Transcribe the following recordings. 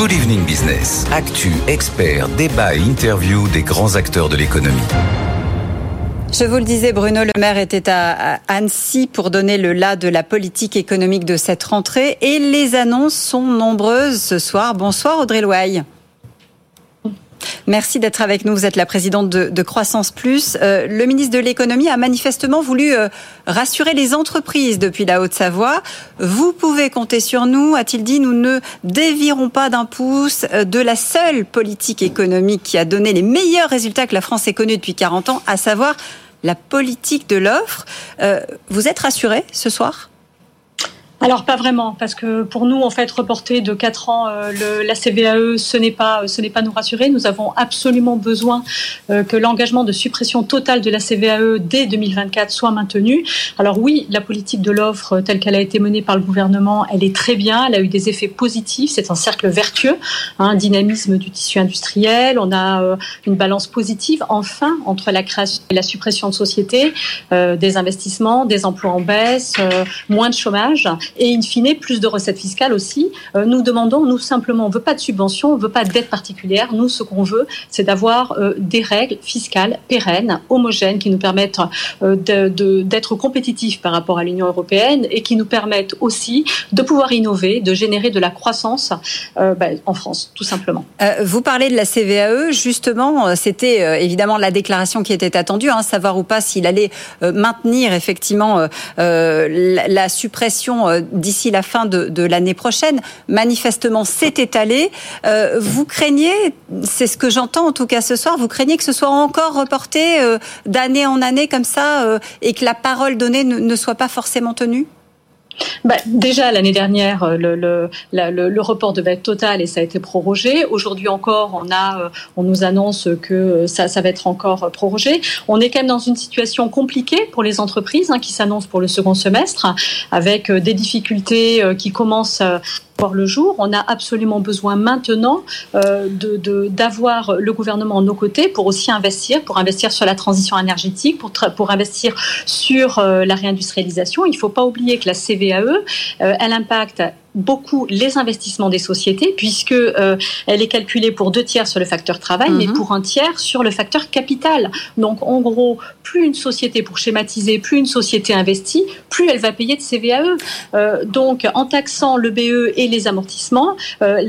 Good Evening Business. Actu, experts, débat et interview des grands acteurs de l'économie. Je vous le disais, Bruno Le Maire était à Annecy pour donner le là de la politique économique de cette rentrée et les annonces sont nombreuses ce soir. Bonsoir Audrey Loaille. Merci d'être avec nous. Vous êtes la présidente de, Croissance Plus. Euh, le ministre de l'économie a manifestement voulu euh, rassurer les entreprises depuis la Haute-Savoie. Vous pouvez compter sur nous, a-t-il dit. Nous ne dévirons pas d'un pouce euh, de la seule politique économique qui a donné les meilleurs résultats que la France ait connus depuis 40 ans, à savoir la politique de l'offre. vous êtes rassuré ce soir? Alors pas vraiment, parce que pour nous, en fait, reporter de 4 ans euh, le, la CVAE, ce n'est pas, ce n'est pas nous rassurer. Nous avons absolument besoin euh, que l'engagement de suppression totale de la CVAE dès 2024 soit maintenu. Alors oui, la politique de l'offre telle qu'elle a été menée par le gouvernement, elle est très bien, elle a eu des effets positifs. C'est un cercle vertueux, hein, un dynamisme du tissu industriel. On a euh, une balance positive, enfin, entre la création et la suppression de sociétés, des investissements, des emplois en baisse, moins de chômage et in fine plus de recettes fiscales aussi. Euh, nous demandons, nous simplement, on veut pas de subventions, on veut pas d'aide particulière. Nous, ce qu'on veut, c'est d'avoir euh, des règles fiscales pérennes, homogènes, qui nous permettent euh, d'être compétitifs par rapport à l'Union européenne et qui nous permettent aussi de pouvoir innover, de générer de la croissance ben, en France, tout simplement. vous parlez de la CVAE, justement, c'était évidemment la déclaration qui était attendue, hein, savoir ou pas s'il allait maintenir effectivement la, suppression d'ici la fin de, l'année prochaine. Manifestement, c'est étalé. Euh, vous craignez, c'est ce que j'entends en tout cas ce soir, vous craignez que ce soit encore reporté euh, d'année en année comme ça euh, et que la parole donnée ne soit pas forcément tenue? Bah, déjà l'année dernière, euh, le, le, le, report devait être total et ça a été prorogé. Aujourd'hui encore, on a, euh, on nous annonce que ça, ça va être encore prorogé. On est quand même dans une situation compliquée pour les entreprises hein, qui s'annoncent pour le second semestre, avec euh, des difficultés qui commencent le jour. On a absolument besoin maintenant euh, de, d'avoir le gouvernement à nos côtés pour aussi investir, pour investir sur la transition énergétique, pour, pour investir sur euh, la réindustrialisation. Il ne faut pas oublier que la CVAE, euh, elle impacte beaucoup les investissements des sociétés puisque euh, elle est calculée pour deux tiers sur le facteur travail mais mhm. pour un tiers sur le facteur capital. Donc en gros, plus une société pour schématiser, plus une société investit, plus elle va payer de CVAE. Euh, donc en taxant le BE et les amortissements, euh,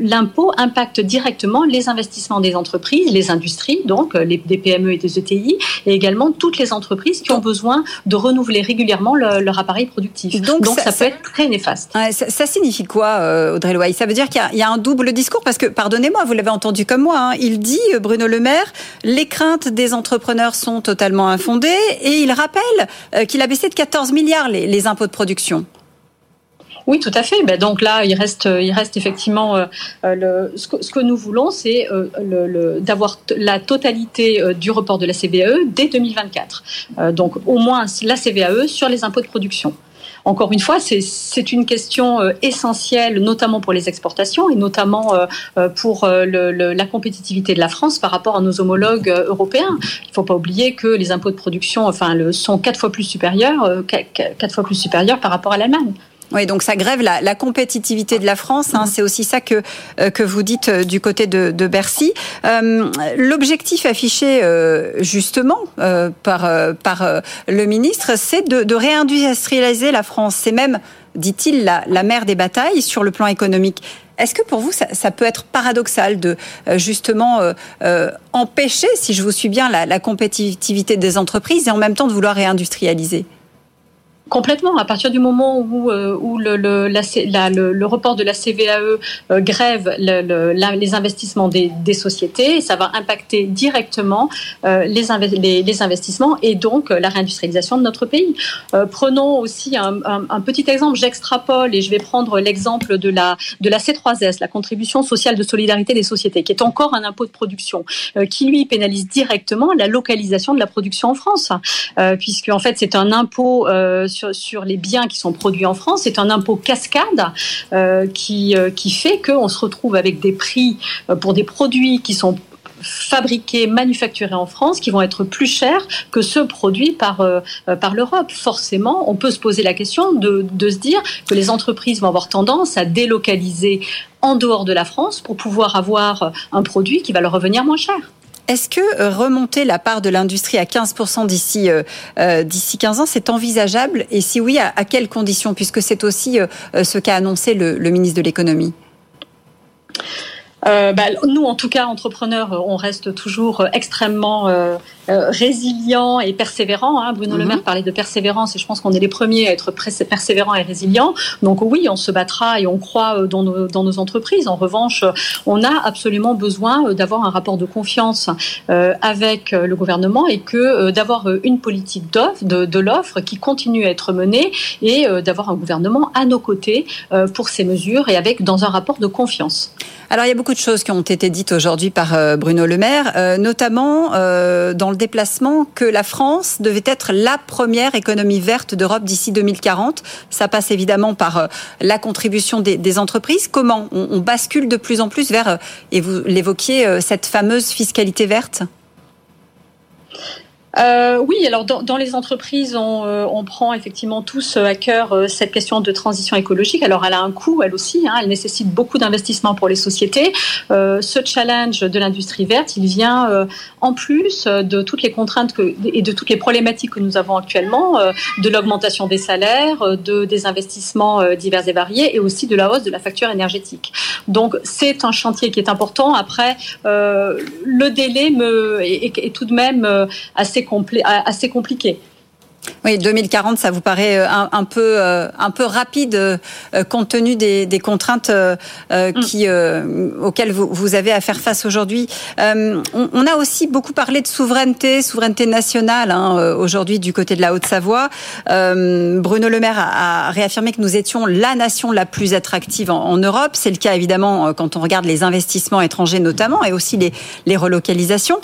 l'impôt impacte directement les investissements des entreprises, les industries donc les des PME et des ETI et également toutes les entreprises qui ont besoin de renouveler régulièrement leur appareil productif. Donc, ça, peut être très néfaste ça, signifie quoi, euh, Audrey Loy Ça veut dire qu'il y, a un double discours? Parce que, pardonnez-moi, vous l'avez entendu comme moi, hein, il dit, euh, Bruno Le Maire, les craintes des entrepreneurs sont totalement infondées et il rappelle euh, qu'il a baissé de 14 milliards les, impôts de production. Oui, tout à fait. Ben donc là, il reste, il reste effectivement ce, que, nous voulons, c'est d'avoir la totalité du report de la CVAE dès 2024. donc au moins la CVAE sur les impôts de production. Encore une fois, c'est une question euh, essentielle, notamment pour les exportations et notamment euh, euh, pour la compétitivité de la France par rapport à nos homologues européens. Il ne faut pas oublier que les impôts de production enfin, sont quatre fois plus supérieurs, quatre fois plus supérieurs par rapport à l'Allemagne. Oui, donc ça grève la, compétitivité de la France. Hein. C'est aussi ça que euh, que vous dites euh, du côté de, Bercy. Euh, l'objectif affiché justement par par le ministre, c'est de, réindustrialiser la France. C'est même, dit-il, la, la mère des batailles sur le plan économique. Est-ce que pour vous, ça, peut être paradoxal de justement empêcher, si je vous suis bien, la compétitivité des entreprises et en même temps de vouloir réindustrialiser? Complètement. À partir du moment où, euh, où le, le, la, le, report de la CVAE euh, grève les investissements des, des, sociétés, ça va impacter directement euh, les, les, investissements et donc la réindustrialisation de notre pays. prenons aussi un, un, petit exemple. J'extrapole et je vais prendre l'exemple de la, de la C3S, la contribution sociale de solidarité des sociétés, qui est encore un impôt de production, qui lui pénalise directement la localisation de la production en France, puisque en fait c'est un impôt sur sur, les biens qui sont produits en France. C'est un impôt cascade euh, qui, euh, qui fait qu'on se retrouve avec des prix euh, pour des produits qui sont fabriqués, manufacturés en France, qui vont être plus chers que ceux produits par, par l'Europe. Forcément, on peut se poser la question de, de se dire que les entreprises vont avoir tendance à délocaliser en dehors de la France pour pouvoir avoir un produit qui va leur revenir moins cher. Est-ce que euh, remonter la part de l'industrie à 15% d'ici euh, euh, d'ici 15 ans, c'est envisageable? Et si oui, à, quelles conditions? Puisque c'est aussi ce qu'a annoncé le, ministre de l'économie. Euh, bah, nous, en tout cas, entrepreneurs, on reste toujours extrêmement euh, résilient et persévérant. Hein. Bruno Le Maire mhm. parlait de persévérance et je pense qu'on est les premiers à être persévérants et résilients. Donc oui, on se battra et on croit euh, dans nos, dans nos entreprises. En revanche, on a absolument besoin euh, d'avoir un rapport de confiance euh, avec le gouvernement et que d'avoir une politique d'offre, de, de l'offre qui continue à être menée et d'avoir un gouvernement à nos côtés pour ces mesures et avec dans un rapport de confiance. Alors il y a beaucoup de choses qui ont été dites aujourd'hui par Bruno Le Maire, notamment dans le déplacement que la France devait être la première économie verte d'Europe d'ici 2040. Ça passe évidemment par la contribution des, entreprises. Comment on, bascule de plus en plus vers, et vous l'évoquiez, cette fameuse fiscalité verte? Euh, oui, alors dans, dans les entreprises, on, euh, on, prend effectivement tous à cœur euh, cette question de transition écologique. Alors elle a un coût, elle aussi, hein, elle nécessite beaucoup d'investissements pour les sociétés. Euh, ce challenge de l'industrie verte, il vient euh, en plus de toutes les contraintes que, et de toutes les problématiques que nous avons actuellement, de l'augmentation des salaires, de, des investissements divers et variés, et aussi de la hausse de la facture énergétique. Donc c'est un chantier qui est important. Après, le délai me, est, est tout de même assez assez compliqué. Oui, 2040, ça vous paraît euh, un, peu euh, un peu rapide euh, compte tenu des, contraintes mm. qui auxquelles vous, avez à faire face aujourd'hui. on, a aussi beaucoup parlé de souveraineté, souveraineté nationale hein, aujourd'hui du côté de la Haute-Savoie. Bruno Le Maire a, réaffirmé que nous étions la nation la plus attractive en, Europe. C'est le cas évidemment quand on regarde les investissements étrangers notamment et aussi les, les relocalisations.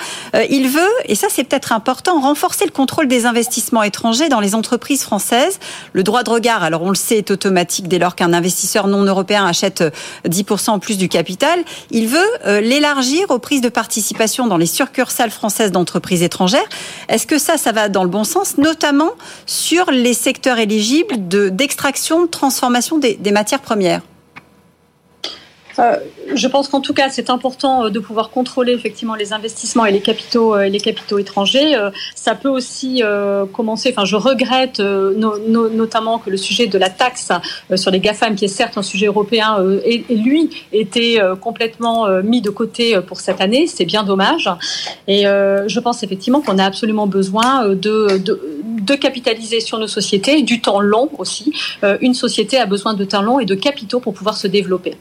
il veut, et ça c'est peut-être important, renforcer le contrôle des investissements étrangers dans les entreprises françaises. Le droit de regard, alors on le sait, est automatique dès lors qu'un investisseur non européen achète 10% euh, en plus du capital. Il veut euh, l'élargir aux prises de participation dans les succursales françaises d'entreprises étrangères. Est-ce que ça, ça va dans le bon sens, notamment sur les secteurs éligibles d'extraction, de, transformation des matières premières? Euh, je pense qu'en tout cas, c'est important euh, de pouvoir contrôler effectivement les investissements et les capitaux, euh, et les capitaux étrangers. Ça peut aussi commencer. Enfin, je regrette notamment que le sujet de la taxe sur les GAFAM, qui est certes un sujet européen, et, lui était complètement mis de côté pour cette année. C'est bien dommage. Et je pense effectivement qu'on a absolument besoin de, de, de, capitaliser sur nos sociétés, du temps long aussi. Une société a besoin de temps long et de capitaux pour pouvoir se développer.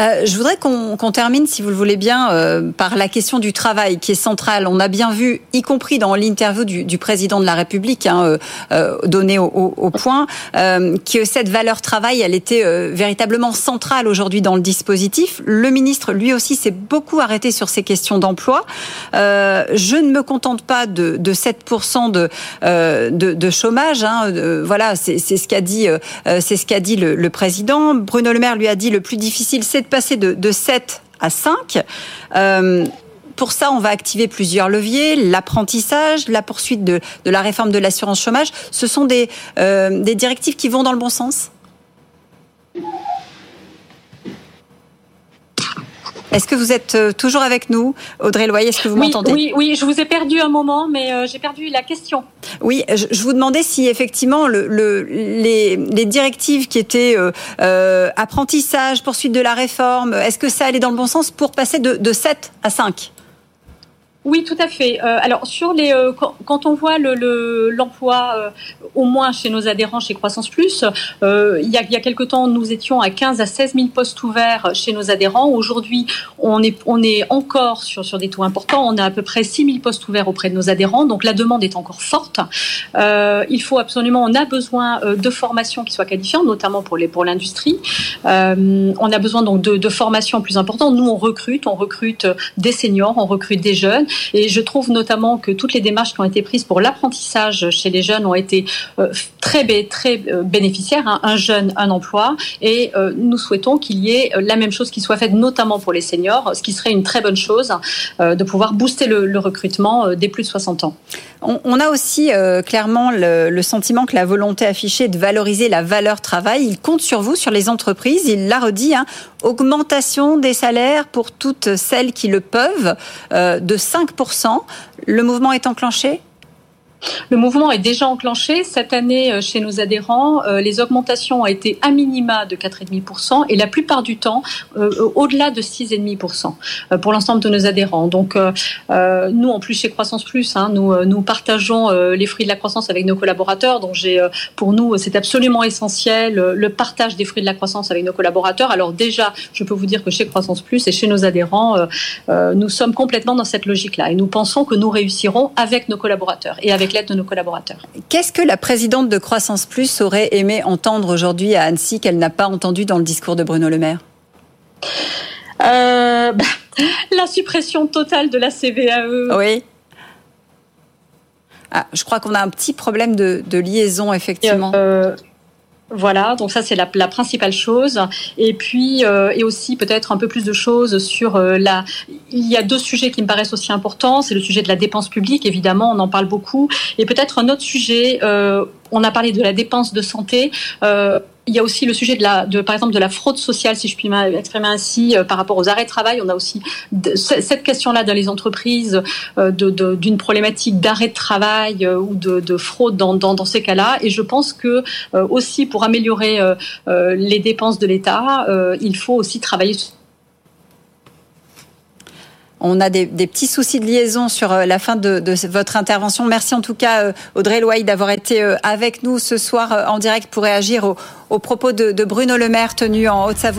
Euh, je voudrais qu'on termine, si vous le voulez bien, euh, par la question du travail qui est centrale. On a bien vu, y compris dans l'interview du, du, président de la République, hein, euh, euh donnée au, au, point, que cette valeur travail, elle était véritablement centrale aujourd'hui dans le dispositif. Le ministre, lui aussi, s'est beaucoup arrêté sur ces questions d'emploi. je ne me contente pas de, de 7% de, de, de, chômage. Hein, voilà, c'est ce qu'a dit, c'est ce qu'a dit le, le président. Bruno Le Maire lui a dit le plus difficile, c'est passer de, 7 à 5. Euh, pour ça, on va activer plusieurs leviers, l'apprentissage, la poursuite de, la réforme de l'assurance chômage. Ce sont des, euh, des directives qui vont dans le bon sens? Est-ce que vous êtes euh, toujours avec nous, Audrey Loyer Est-ce que vous m'entendez Oui, oui, je vous ai perdu un moment, mais euh, j'ai perdu la question. Oui, je, vous demandais si effectivement le, les, directives qui étaient euh, apprentissage, poursuite de la réforme, est-ce que ça allait dans le bon sens pour passer de, de 7 à 5 oui, tout à fait. Euh, alors sur les, euh, quand, on voit le, l'emploi, euh, au moins chez nos adhérents, chez Croissance Plus, il y a, il y a quelque temps, nous étions à 15 à 16 000 postes ouverts chez nos adhérents. Aujourd'hui, on est, on est encore sur, sur des taux importants. On a à peu près 6 000 postes ouverts auprès de nos adhérents. Donc la demande est encore forte. il faut absolument, on a besoin de formations qui soient qualifiantes, notamment pour les pour l'industrie. on a besoin donc de, de formations plus importantes. Nous, on recrute, on recrute des seniors, on recrute des jeunes. Et je trouve notamment que toutes les démarches qui ont été prises pour l'apprentissage chez les jeunes ont été très, très bénéficiaires. Hein. Un jeune, un emploi. Et nous souhaitons qu'il y ait la même chose qui soit faite, notamment pour les seniors, ce qui serait une très bonne chose de pouvoir booster le, recrutement des plus de 60 ans. On, a aussi clairement le, sentiment que la volonté affichée de valoriser la valeur travail, il compte sur vous, sur les entreprises. Il l'a redit, hein, augmentation des salaires pour toutes celles qui le peuvent euh, de 5%. Le mouvement est enclenché? Le mouvement est déjà enclenché. Cette année, euh, chez nos adhérents, euh, les augmentations ont été à minima de 4,5% et la plupart du temps euh, au-delà de 6,5% pour l'ensemble de nos adhérents. Donc, nous, en plus, chez Croissance Plus, hein, nous, partageons les fruits de la croissance avec nos collaborateurs. Donc, pour nous, c'est absolument essentiel le partage des fruits de la croissance avec nos collaborateurs. Alors, déjà, je peux vous dire que chez Croissance Plus et chez nos adhérents, nous sommes complètement dans cette logique-là et nous pensons que nous réussirons avec nos collaborateurs et avec l'aide de nos collaborateurs. Qu'est-ce que la présidente de Croissance Plus aurait aimé entendre aujourd'hui à Annecy qu'elle n'a pas entendu dans le discours de Bruno Le Maire? Euh, bah, La suppression totale de la CVAE. Oui. Ah, je crois qu'on a un petit problème de, liaison, effectivement. Euh, voilà, donc ça c'est la, principale chose. Et puis euh, et aussi peut-être un peu plus de choses sur euh, la. Il y a deux sujets qui me paraissent aussi importants. C'est le sujet de la dépense publique, évidemment, on en parle beaucoup, et peut-être un autre sujet. Euh, on a parlé de la dépense de santé. Euh, il y a aussi le sujet de la, de, par exemple, de la fraude sociale, si je puis m'exprimer ainsi, euh, par rapport aux arrêts de travail. On a aussi cette question-là dans les entreprises euh, d'une problématique d'arrêt de travail ou de, fraude dans, ces cas-là. Et je pense que aussi pour améliorer les dépenses de l'État, il faut aussi travailler on a des, petits soucis de liaison sur euh, la fin de, votre intervention. Merci en tout cas, euh, Audrey Loy, d'avoir été euh, avec nous ce soir en direct pour réagir aux, propos de, de Bruno Le Maire tenu en Haute-Savoie.